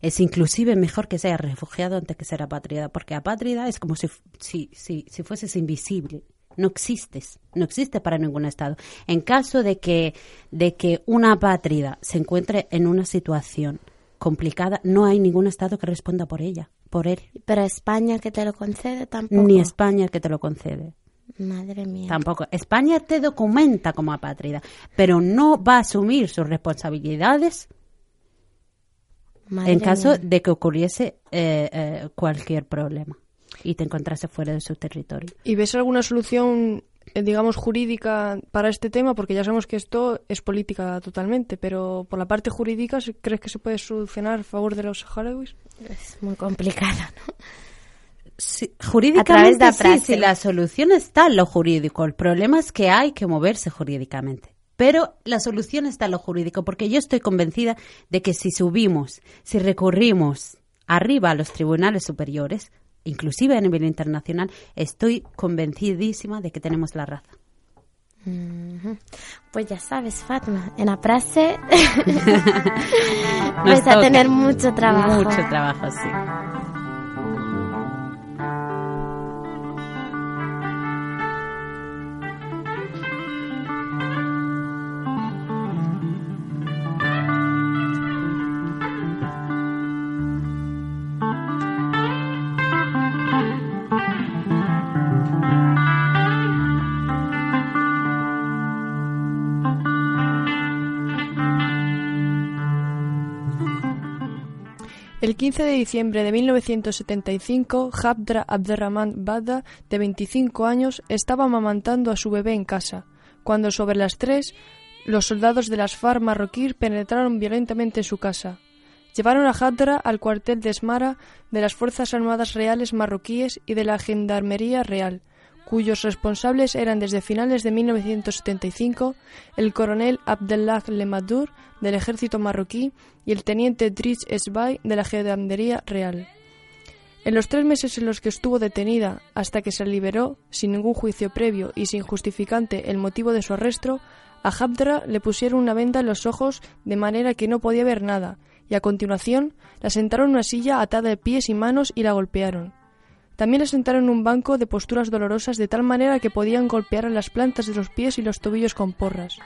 es inclusive mejor que sea refugiado antes que ser apátrida, porque apátrida es como si, si, si, si fueses invisible no existes, no existes para ningún Estado. En caso de que, de que una apátrida se encuentre en una situación complicada, no hay ningún Estado que responda por ella por él. Pero España que te lo concede tampoco. Ni España que te lo concede. Madre mía. Tampoco. España te documenta como apátrida, pero no va a asumir sus responsabilidades en caso de que ocurriese eh, eh, cualquier problema y te encontrase fuera de su territorio. ¿Y ves alguna solución eh, digamos, jurídica para este tema? Porque ya sabemos que esto es política totalmente, pero por la parte jurídica, ¿crees que se puede solucionar a favor de los saharauis? Es muy complicado, ¿no? Sí, jurídicamente sí, si la solución está en lo jurídico. El problema es que hay que moverse jurídicamente. Pero la solución está en lo jurídico, porque yo estoy convencida de que si subimos, si recurrimos arriba a los tribunales superiores, inclusive a nivel internacional, estoy convencidísima de que tenemos la raza. Pues ya sabes, Fatma, en la frase vas a tener mucho trabajo. Mucho trabajo, sí. 15 de diciembre de 1975, Habdra Abderrahman Bada, de 25 años, estaba amamantando a su bebé en casa, cuando sobre las tres, los soldados de las FARC marroquíes penetraron violentamente en su casa. Llevaron a Hadra al cuartel de Esmara de las Fuerzas Armadas Reales marroquíes y de la Gendarmería Real, cuyos responsables eran desde finales de 1975 el coronel Abdellah Lemadour del ejército marroquí y el teniente Driss Esbay de la Gendarmería Real. En los tres meses en los que estuvo detenida hasta que se liberó, sin ningún juicio previo y sin justificante el motivo de su arresto, a Habdra le pusieron una venda en los ojos de manera que no podía ver nada, y a continuación la sentaron en una silla atada de pies y manos y la golpearon. También le sentaron en un banco de posturas dolorosas de tal manera que podían golpear a las plantas de los pies y los tobillos con porras.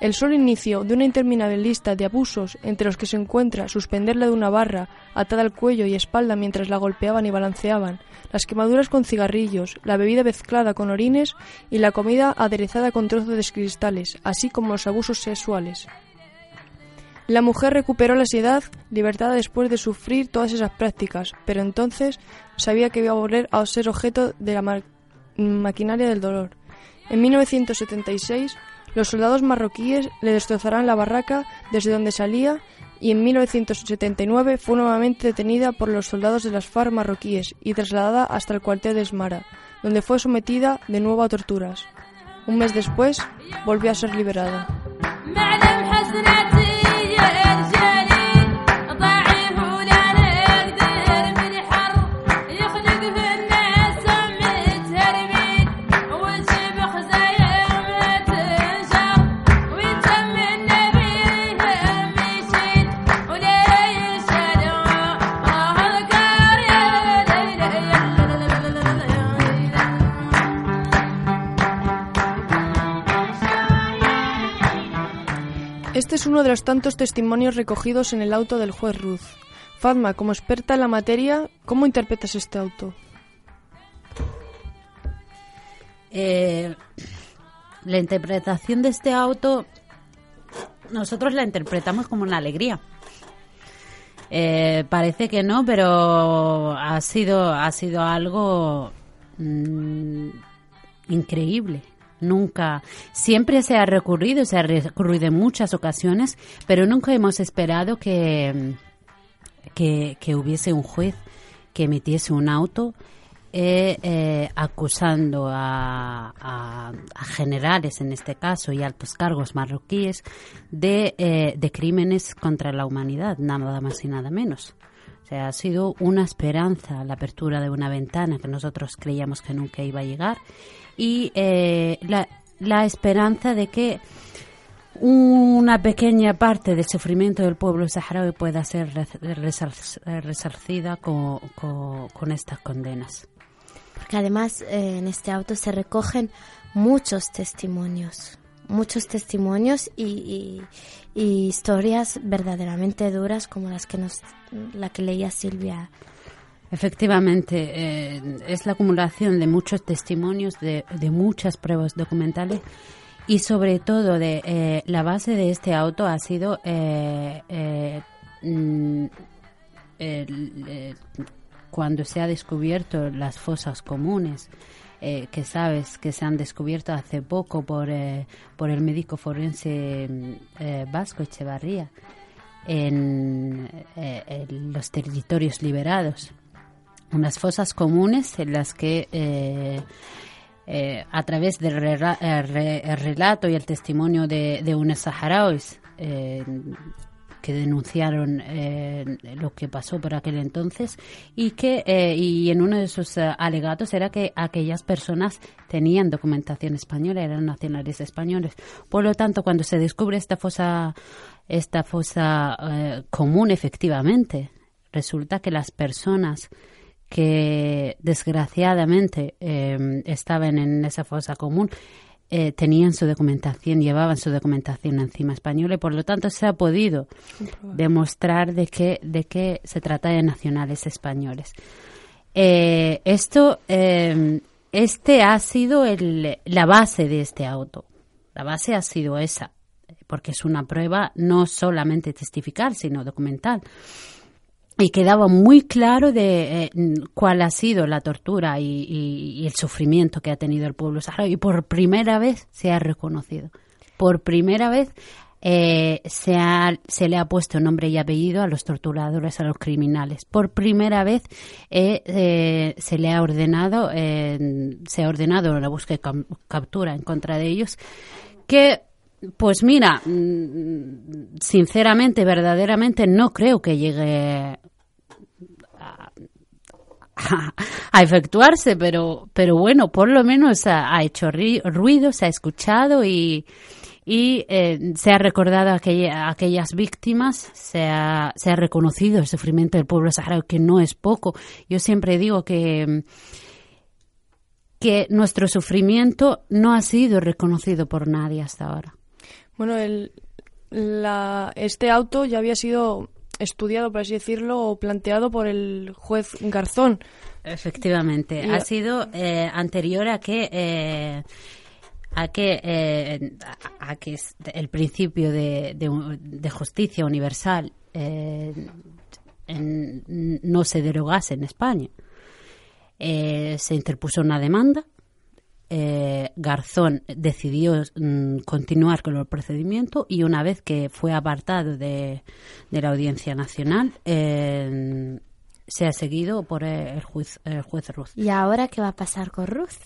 El solo inicio de una interminable lista de abusos entre los que se encuentra suspenderla de una barra atada al cuello y espalda mientras la golpeaban y balanceaban, las quemaduras con cigarrillos, la bebida mezclada con orines y la comida aderezada con trozos de cristales, así como los abusos sexuales. La mujer recuperó la ansiedad libertada después de sufrir todas esas prácticas, pero entonces sabía que iba a volver a ser objeto de la maquinaria del dolor. En 1976, los soldados marroquíes le destrozarán la barraca desde donde salía y en 1979 fue nuevamente detenida por los soldados de las FARC marroquíes y trasladada hasta el cuartel de Esmara, donde fue sometida de nuevo a torturas. Un mes después, volvió a ser liberada. Es uno de los tantos testimonios recogidos en el auto del juez Ruth. Fatma, como experta en la materia, ¿cómo interpretas este auto? Eh, la interpretación de este auto, nosotros la interpretamos como una alegría. Eh, parece que no, pero ha sido, ha sido algo mm, increíble Nunca, siempre se ha recurrido, se ha recurrido en muchas ocasiones, pero nunca hemos esperado que, que, hubiese un juez que emitiese un auto eh, eh, acusando a, generales, en este caso, y altos cargos marroquíes de, eh, de crímenes contra la humanidad, nada más y nada menos. O sea, ha sido una esperanza la apertura de una ventana que nosotros creíamos que nunca iba a llegar y eh, la, la esperanza de que una pequeña parte del sufrimiento del pueblo saharaui pueda ser resarcida con, con, estas condenas. Porque además eh, en este auto se recogen muchos testimonios, muchos testimonios y, historias verdaderamente duras como las que nos, la que leía Silvia. Efectivamente, eh, es la acumulación de muchos testimonios, de, muchas pruebas documentales y sobre todo de eh, la base de este auto ha sido eh, eh, mm, cuando se ha descubierto las fosas comunes que sabes que se han descubierto hace poco por, por el médico forense vasco Echevarría en, los territorios liberados unas fosas comunes en las que eh, a través del relato y el testimonio de, de unos saharauis eh, que denunciaron eh, lo que pasó por aquel entonces y que y en uno de sus alegatos era que aquellas personas tenían documentación española eran nacionales españoles. Por lo tanto cuando se descubre esta fosa esta fosa común efectivamente resulta que las personas que desgraciadamente eh, estaban en esa fosa común eh, tenían su documentación, llevaban su documentación encima española y por lo tanto se ha podido demostrar de que, de que se trata de nacionales españoles. Eh, esto, este ha sido el, la base de este auto. La base ha sido esa, porque es una prueba no solamente testificar, sino documental y quedaba muy claro de eh, cuál ha sido la tortura y, el sufrimiento que ha tenido el pueblo saharaui. Y por primera vez se ha reconocido. Por primera vez eh, se, ha, se le ha puesto nombre y apellido a los torturadores, a los criminales. Por primera vez eh, se le ha ordenado, se ha ordenado la búsqueda y captura en contra de ellos, que pues mira, mm, sinceramente, verdaderamente no creo que llegue a, efectuarse, pero, pero bueno, por lo menos ha, hecho ruido, se ha escuchado y, y eh, se ha recordado a, aquellas víctimas, se ha, se ha reconocido el sufrimiento del pueblo saharaui, que no es poco. Yo siempre digo que que nuestro sufrimiento no ha sido reconocido por nadie hasta ahora. Bueno, el, la, este auto ya había sido estudiado, por así decirlo, o planteado por el juez Garzón. Efectivamente, ha sido eh, anterior a que eh, a que eh, a que el principio de, de, justicia universal no se derogase en España. se interpuso una demanda eh, Garzón decidió mm, continuar con el procedimiento y una vez que fue apartado de, la Audiencia Nacional, eh, se ha seguido por el juez, el juez Ruth. ¿Y ahora qué va a pasar con Ruth?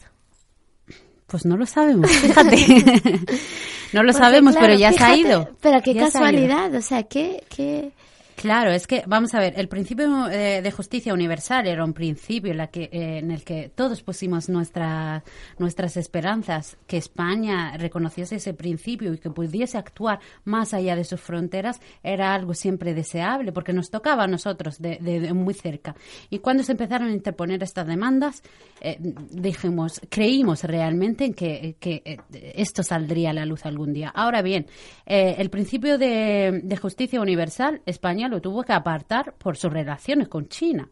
Pues no lo sabemos, fíjate. no lo sabemos, pero ya se ha ido. Pero qué casualidad, o sea, qué, qué, Claro, es que, vamos a ver, el principio eh, de justicia universal era un principio en, la que, eh, en el que todos pusimos nuestra, nuestras esperanzas, que España reconociese ese principio y que pudiese actuar más allá de sus fronteras, era algo siempre deseable, porque nos tocaba a nosotros de, muy cerca. Y cuando se empezaron a interponer estas demandas, eh, dijimos, creímos realmente en que, que esto saldría a la luz algún día. Ahora bien, el principio de, de justicia universal, Lo tuvo que apartar por sus relaciones con China.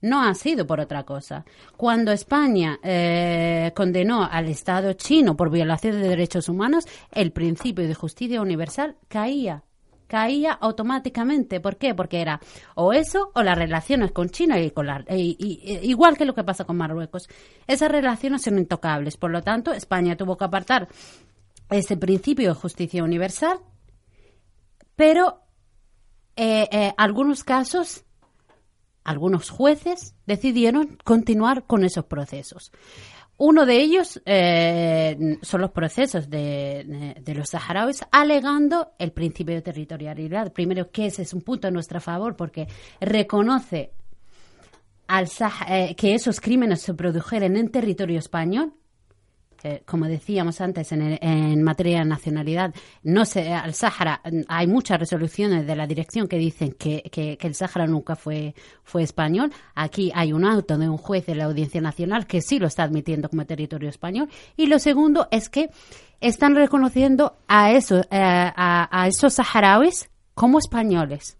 No ha sido por otra cosa. Cuando España eh, condenó al Estado chino por violación de derechos humanos, el principio de justicia universal caía caía automáticamente. ¿Por qué? Porque era o eso o las relaciones con China y con la, igual que lo que pasa con Marruecos. Esas relaciones son intocables. Por lo tanto, España tuvo que apartar ese principio de justicia universal, pero eh, eh, algunos casos, algunos jueces decidieron continuar con esos procesos. Uno de ellos eh, son los procesos de, los saharauis alegando el principio de territorialidad. Primero, que ese es un punto a nuestro favor porque reconoce al, eh, que esos crímenes se produjeron en territorio español como decíamos antes, en, materia de nacionalidad, no se, al Sáhara hay muchas resoluciones de la dirección que dicen que, que, el Sáhara nunca fue, fue español. Aquí hay un auto de un juez de la Audiencia Nacional que sí lo está admitiendo como territorio español. Y lo segundo es que están reconociendo a, eso, eh, a, esos saharauis como españoles.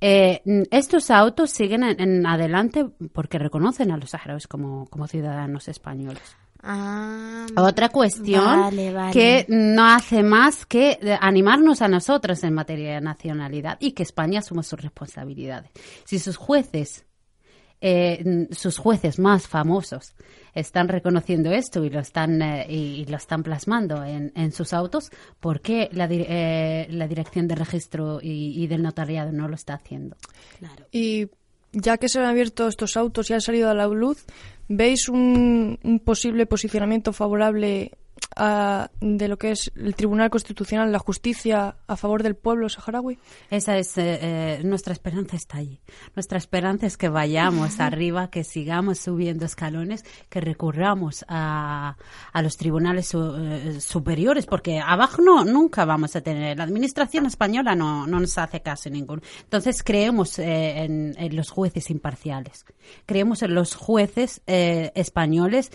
Eh, estos autos siguen en, adelante porque reconocen a los saharauis como, como ciudadanos españoles. Ah, Otra cuestión que no hace más que animarnos a nosotros en materia de nacionalidad y que España asuma sus responsabilidades. Si sus jueces, eh, sus jueces más famosos, están reconociendo esto y lo están eh, y, lo están plasmando en, en, sus autos, ¿por qué la, eh, la dirección de registro y, del notariado no lo está haciendo? Claro. Y ya que se han abierto estos autos y han salido a la luz, ¿veis un, un posible posicionamiento favorable de lo que es el Tribunal Constitucional, la justicia a favor del pueblo saharaui? Esa es eh, eh, nuestra esperanza está ahí. Nuestra esperanza es que vayamos arriba, que sigamos subiendo escalones, que recurramos a, a los tribunales eh, superiores, porque abajo no nunca vamos a tener. La administración española no, no nos hace caso ninguno. Entonces creemos en, en, los jueces imparciales. Creemos en los jueces españoles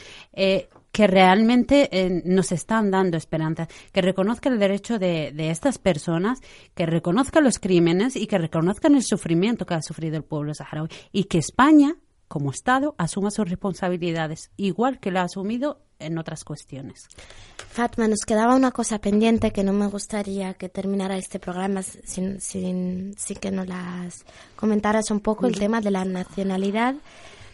que realmente eh, nos están dando esperanza, que reconozcan el derecho de, de, estas personas, que reconozcan los crímenes y que reconozcan el sufrimiento que ha sufrido el pueblo saharaui y que España, como Estado, asuma sus responsabilidades, igual que lo ha asumido en otras cuestiones. Fatma, nos quedaba una cosa pendiente que no me gustaría que terminara este programa sin, sin, sin que nos las comentaras un poco, el tema de la nacionalidad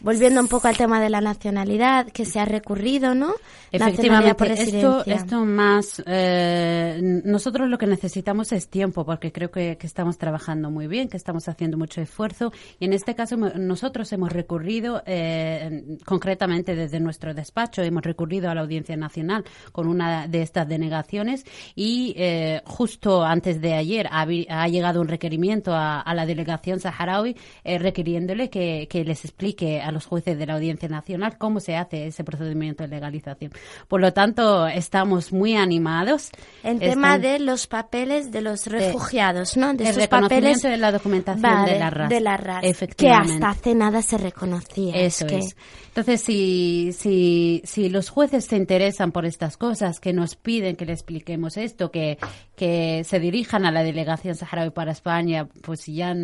volviendo un poco al tema de la nacionalidad, que se ha recurrido, ¿no? Efectivamente, esto, esto más, eh, nosotros lo que necesitamos es tiempo, porque creo que, estamos trabajando muy bien, que estamos haciendo mucho esfuerzo, y en este caso nosotros hemos recurrido, eh, concretamente desde nuestro despacho, hemos recurrido a la Audiencia Nacional con una de estas denegaciones, y eh, justo antes de ayer ha, ha llegado un requerimiento a, la delegación saharaui requiriéndole que, que les explique a los jueces de la Audiencia Nacional cómo se hace ese procedimiento de legalización. Por lo tanto, estamos muy animados. En tema de los papeles de los refugiados, ¿no? De el papeles de la documentación de la RAS. De la RAS. Que hasta hace nada se reconocía. Eso es. Entonces, si, si, si los jueces se interesan por estas cosas, que nos piden que le expliquemos esto, que, que se dirijan a la delegación saharaui para España, pues ya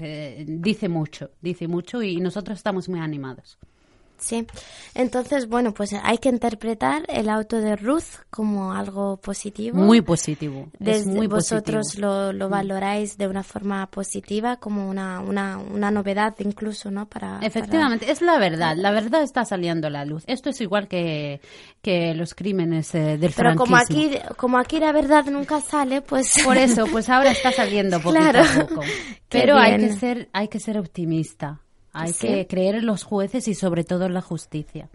eh, dice mucho, dice mucho y nosotros estamos muy animados. Sí, entonces, bueno, pues hay que interpretar el auto de Ruth como algo positivo. Muy positivo. Desde muy vosotros Lo, lo, mm. valoráis de una forma positiva, como una, una, una novedad incluso, ¿no? Para, Efectivamente, es la verdad. La verdad está saliendo a la luz. Esto es igual que, que los crímenes eh, del Pero como aquí, como aquí la verdad nunca sale, pues... Por eso, pues ahora está saliendo poquito a poco. Pero hay que, ser, hay que ser optimista. Hay que creer en los jueces y sobre todo en la justicia.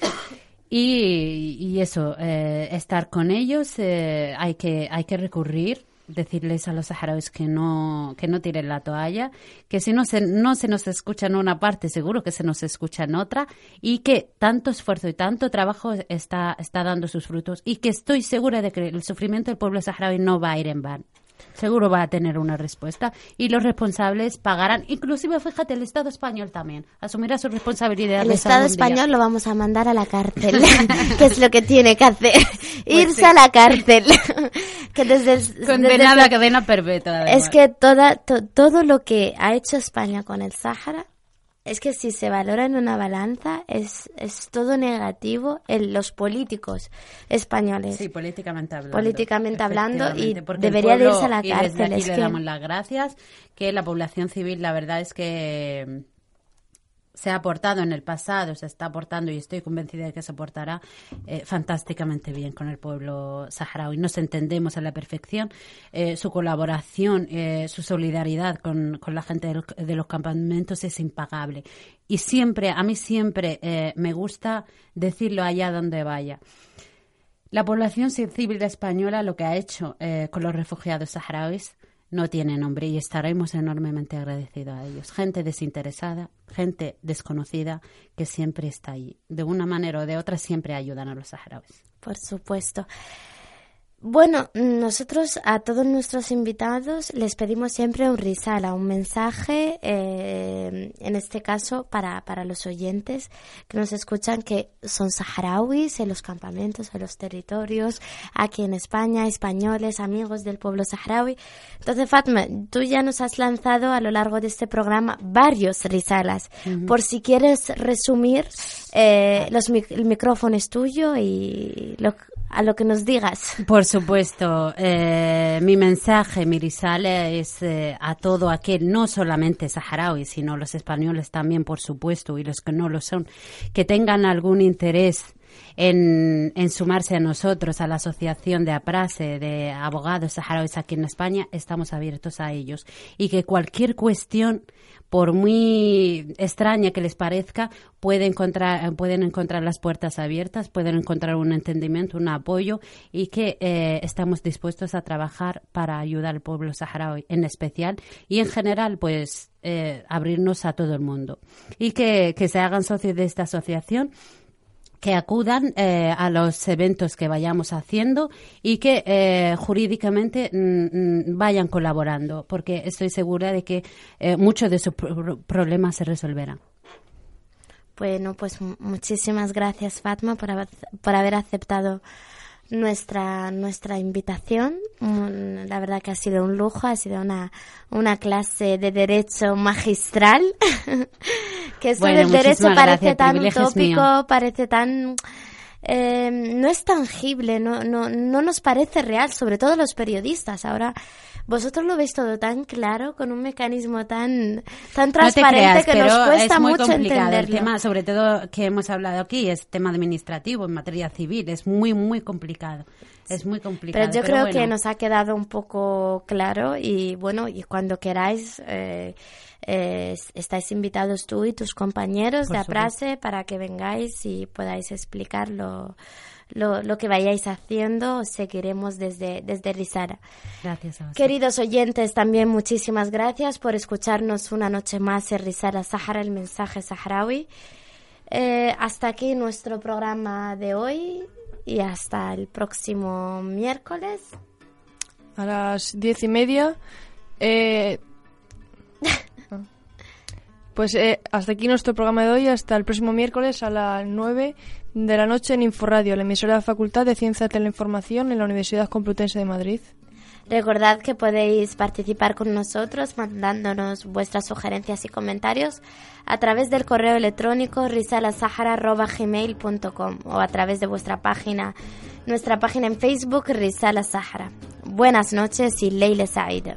Y, eso, eh, estar con ellos, eh, hay, que, hay que recurrir, decirles a los saharauis que no, que no tiren la toalla, que si no se, no se nos escucha en una parte, seguro que se nos escucha en otra, y que tanto esfuerzo y tanto trabajo está, está dando sus frutos, y que estoy segura de que el sufrimiento del pueblo saharaui no va a ir en vano seguro va a tener una respuesta y los responsables pagarán, inclusive fíjate, el Estado español también asumirá su responsabilidad. El Estado español lo vamos a mandar a la cárcel, que es lo que tiene que hacer, pues irse a la cárcel. que desde Condenada a cadena perpetua. Es que toda, todo lo que ha hecho España con el Sáhara es que si se valora en una balanza es, es todo negativo en los políticos españoles. Sí, políticamente hablando. Políticamente hablando y debería de irse a la cárcel. Y le damos las gracias que la población civil la verdad es que se ha portado en el pasado, se está portando y estoy convencida de que se portará eh, fantásticamente bien con el pueblo saharaui. Nos entendemos a la perfección. Eh, su colaboración, eh, su solidaridad con, con la gente de los campamentos es impagable. Y siempre, a mí siempre me gusta decirlo allá donde vaya. La población civil española lo que ha hecho con los refugiados saharauis no tiene nombre y estaremos enormemente agradecidos a ellos. Gente desinteresada, gente desconocida que siempre está ahí. De una manera o de otra siempre ayudan a los saharauis. Por supuesto. Bueno, nosotros a todos nuestros invitados les pedimos siempre un risala, un mensaje, eh, en este caso para, para los oyentes que nos escuchan que son saharauis en los campamentos, en los territorios, aquí en España, españoles, amigos del pueblo saharaui. Entonces, Fatma, tú ya nos has lanzado a lo largo de este programa varios risalas. Por si quieres resumir, eh, los, el micrófono es tuyo y lo, a lo que nos digas. Por supuesto, eh, mi mensaje, mi risale es eh, a todo aquel, no solamente saharaui, sino los españoles también, por supuesto, y los que no lo son, que tengan algún interés en, en, sumarse a nosotros, a la Asociación de APRASE, de abogados saharauis aquí en España, estamos abiertos a ellos. Y que cualquier cuestión por muy extraña que les parezca, pueden encontrar, pueden encontrar las puertas abiertas, pueden encontrar un entendimiento, un apoyo y que eh, estamos dispuestos a trabajar para ayudar al pueblo saharaui en especial y en general, pues, eh, abrirnos a todo el mundo. Y que, que se hagan socios de esta asociación que acudan eh, a los eventos que vayamos haciendo y que eh, jurídicamente mm, mm, vayan colaborando, porque estoy segura de que eh, muchos de sus problemas se resolverán. Bueno, pues muchísimas gracias, Fatma, por por haber aceptado nuestra, nuestra invitación. La verdad que ha sido un lujo, ha sido una, una clase de derecho magistral. que eso del derecho parece tan utópico, parece tan... Eh, no es tangible, no, no, no nos parece real, sobre todo los periodistas. Ahora vosotros lo veis todo tan claro, con un mecanismo tan, tan transparente que nos cuesta mucho entenderlo. El tema, sobre todo que hemos hablado aquí, es tema administrativo en materia civil, es muy, muy complicado. Es muy complicado. Pero yo creo que nos ha quedado un poco claro y bueno, y cuando queráis, eh, eh, estáis invitados tú y tus compañeros de APRASE para que vengáis y podáis explicarlo lo, lo que vayáis haciendo, seguiremos desde, desde Rizara. Gracias. Queridos oyentes, también muchísimas gracias por escucharnos una noche más en Rizara Sahara, el mensaje saharaui. Eh, hasta aquí nuestro programa de hoy y hasta el próximo miércoles. A las diez y media. Eh, pues eh, hasta aquí nuestro programa de hoy, hasta el próximo miércoles a las nueve de la noche en Inforadio, la emisora de la Facultad de Ciencia de la Información en la Universidad Complutense de Madrid. Recordad que podéis participar con nosotros mandándonos vuestras sugerencias y comentarios a través del correo electrónico risalasahara.gmail.com o a través de vuestra página, nuestra página en Facebook Risala Sahara. Buenas noches y Leile Saida.